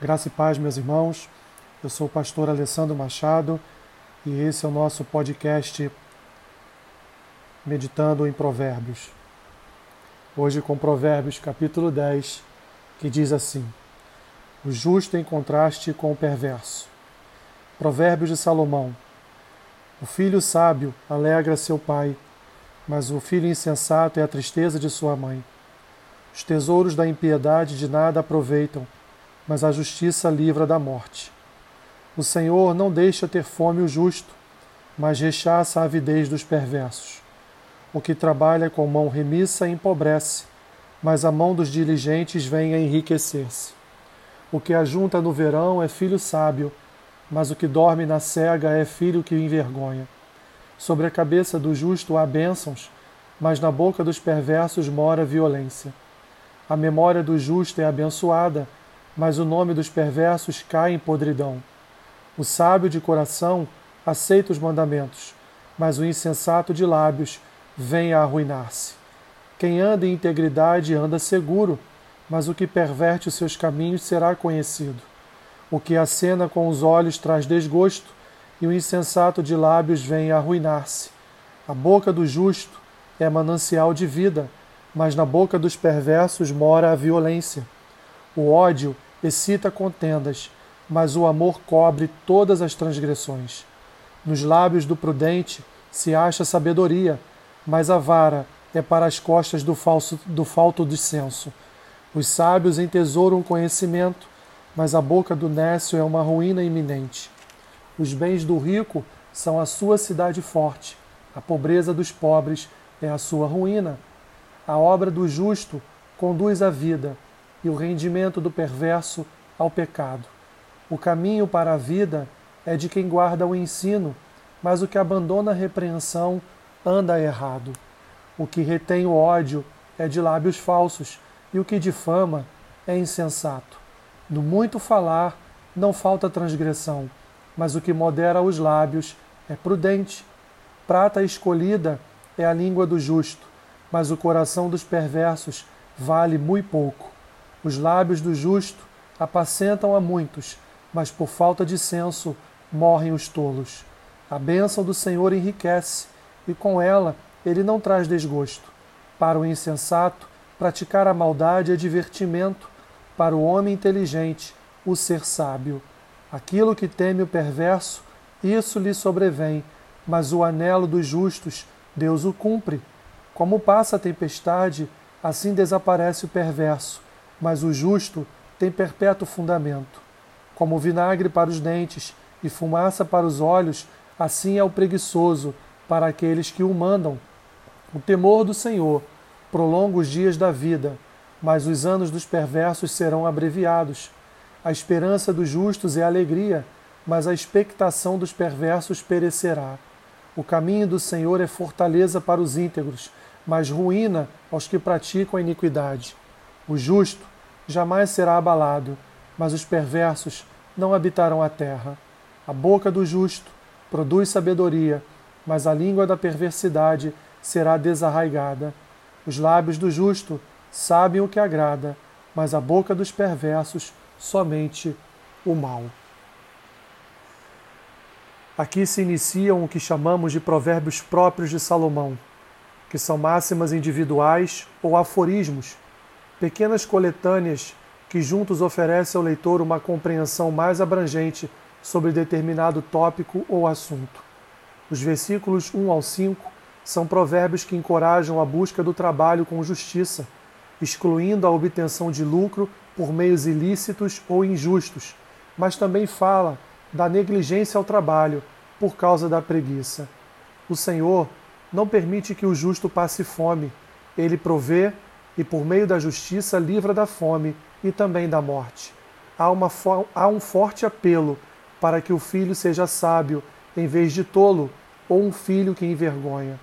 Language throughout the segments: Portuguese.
Graça e paz, meus irmãos. Eu sou o pastor Alessandro Machado e esse é o nosso podcast Meditando em Provérbios. Hoje com Provérbios capítulo 10, que diz assim: O justo em contraste com o perverso. Provérbios de Salomão. O filho sábio alegra seu pai, mas o filho insensato é a tristeza de sua mãe. Os tesouros da impiedade de nada aproveitam mas a justiça livra da morte. O Senhor não deixa ter fome o justo, mas rechaça a avidez dos perversos. O que trabalha com mão remissa empobrece, mas a mão dos diligentes vem a enriquecer-se. O que ajunta no verão é filho sábio, mas o que dorme na cega é filho que envergonha. Sobre a cabeça do justo há bênçãos, mas na boca dos perversos mora violência. A memória do justo é abençoada, mas o nome dos perversos cai em podridão. O sábio de coração aceita os mandamentos, mas o insensato de lábios vem a arruinar-se. Quem anda em integridade anda seguro, mas o que perverte os seus caminhos será conhecido. O que acena com os olhos traz desgosto, e o insensato de lábios vem a arruinar-se. A boca do justo é manancial de vida, mas na boca dos perversos mora a violência. O ódio excita contendas, mas o amor cobre todas as transgressões. Nos lábios do prudente se acha sabedoria, mas a vara é para as costas do, falso, do falto de senso. Os sábios entesouram conhecimento, mas a boca do nécio é uma ruína iminente. Os bens do rico são a sua cidade forte, a pobreza dos pobres é a sua ruína. A obra do justo conduz à vida, e o rendimento do perverso ao pecado. O caminho para a vida é de quem guarda o ensino, mas o que abandona a repreensão anda errado. O que retém o ódio é de lábios falsos, e o que difama é insensato. No muito falar não falta transgressão, mas o que modera os lábios é prudente. Prata escolhida é a língua do justo, mas o coração dos perversos vale muito pouco. Os lábios do justo apacentam a muitos, mas por falta de senso morrem os tolos. A bênção do Senhor enriquece, e com ela ele não traz desgosto. Para o insensato, praticar a maldade é divertimento, para o homem inteligente, o ser sábio. Aquilo que teme o perverso, isso lhe sobrevém, mas o anelo dos justos, Deus o cumpre. Como passa a tempestade, assim desaparece o perverso mas o justo tem perpétuo fundamento. Como vinagre para os dentes e fumaça para os olhos, assim é o preguiçoso para aqueles que o mandam. O temor do Senhor prolonga os dias da vida, mas os anos dos perversos serão abreviados. A esperança dos justos é alegria, mas a expectação dos perversos perecerá. O caminho do Senhor é fortaleza para os íntegros, mas ruína aos que praticam a iniquidade. O justo jamais será abalado, mas os perversos não habitarão a terra. A boca do justo produz sabedoria, mas a língua da perversidade será desarraigada. Os lábios do justo sabem o que agrada, mas a boca dos perversos somente o mal. Aqui se iniciam o que chamamos de provérbios próprios de Salomão, que são máximas individuais ou aforismos pequenas coletâneas que juntos oferecem ao leitor uma compreensão mais abrangente sobre determinado tópico ou assunto. Os versículos 1 ao 5 são provérbios que encorajam a busca do trabalho com justiça, excluindo a obtenção de lucro por meios ilícitos ou injustos, mas também fala da negligência ao trabalho por causa da preguiça. O Senhor não permite que o justo passe fome, ele provê e por meio da justiça livra da fome e também da morte. Há, uma, há um forte apelo para que o filho seja sábio em vez de tolo, ou um filho que envergonha.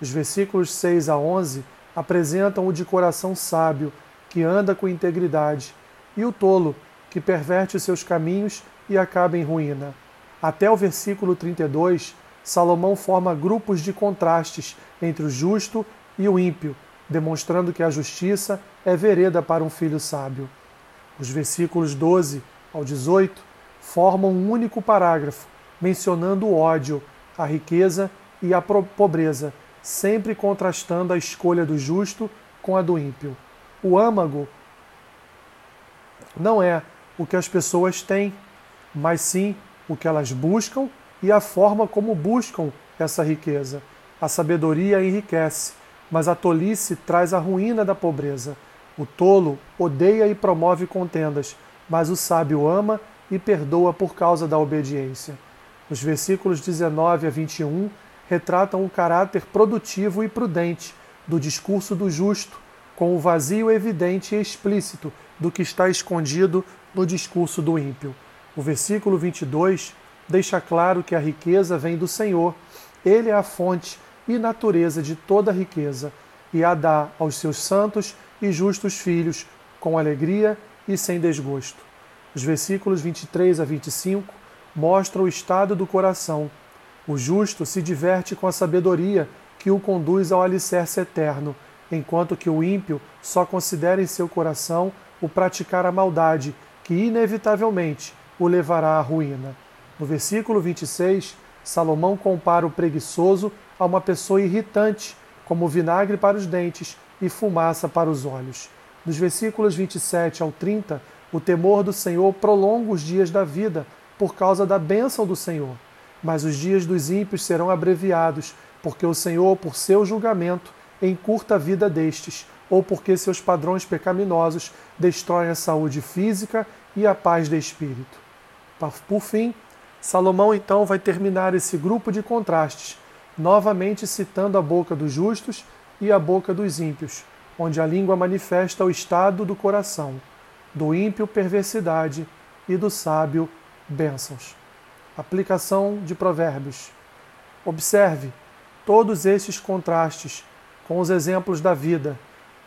Os versículos 6 a 11 apresentam o de coração sábio, que anda com integridade, e o tolo, que perverte os seus caminhos e acaba em ruína. Até o versículo 32, Salomão forma grupos de contrastes entre o justo e o ímpio, demonstrando que a justiça é vereda para um filho sábio. Os versículos 12 ao 18 formam um único parágrafo, mencionando o ódio, a riqueza e a pobreza, sempre contrastando a escolha do justo com a do ímpio. O âmago não é o que as pessoas têm, mas sim o que elas buscam e a forma como buscam essa riqueza. A sabedoria enriquece, mas a tolice traz a ruína da pobreza. O tolo odeia e promove contendas, mas o sábio ama e perdoa por causa da obediência. Os versículos 19 a 21 retratam o caráter produtivo e prudente do discurso do justo, com o vazio evidente e explícito do que está escondido no discurso do ímpio. O versículo 22 deixa claro que a riqueza vem do Senhor. Ele é a fonte e natureza de toda riqueza e a dá aos seus santos e justos filhos com alegria e sem desgosto. Os versículos 23 a 25 mostram o estado do coração. O justo se diverte com a sabedoria que o conduz ao alicerce eterno, enquanto que o ímpio só considera em seu coração o praticar a maldade, que inevitavelmente o levará à ruína. No versículo 26, Salomão compara o preguiçoso a uma pessoa irritante, como vinagre para os dentes e fumaça para os olhos. Nos versículos 27 ao 30, o temor do Senhor prolonga os dias da vida por causa da bênção do Senhor. Mas os dias dos ímpios serão abreviados, porque o Senhor, por seu julgamento, encurta a vida destes, ou porque seus padrões pecaminosos destroem a saúde física e a paz de espírito. Por fim, Salomão então vai terminar esse grupo de contrastes, novamente citando a boca dos justos e a boca dos ímpios, onde a língua manifesta o estado do coração, do ímpio perversidade e do sábio bênçãos. Aplicação de Provérbios. Observe todos estes contrastes com os exemplos da vida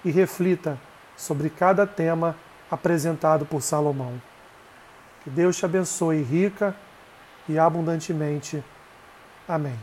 e reflita sobre cada tema apresentado por Salomão. Que Deus te abençoe rica e abundantemente. Amém.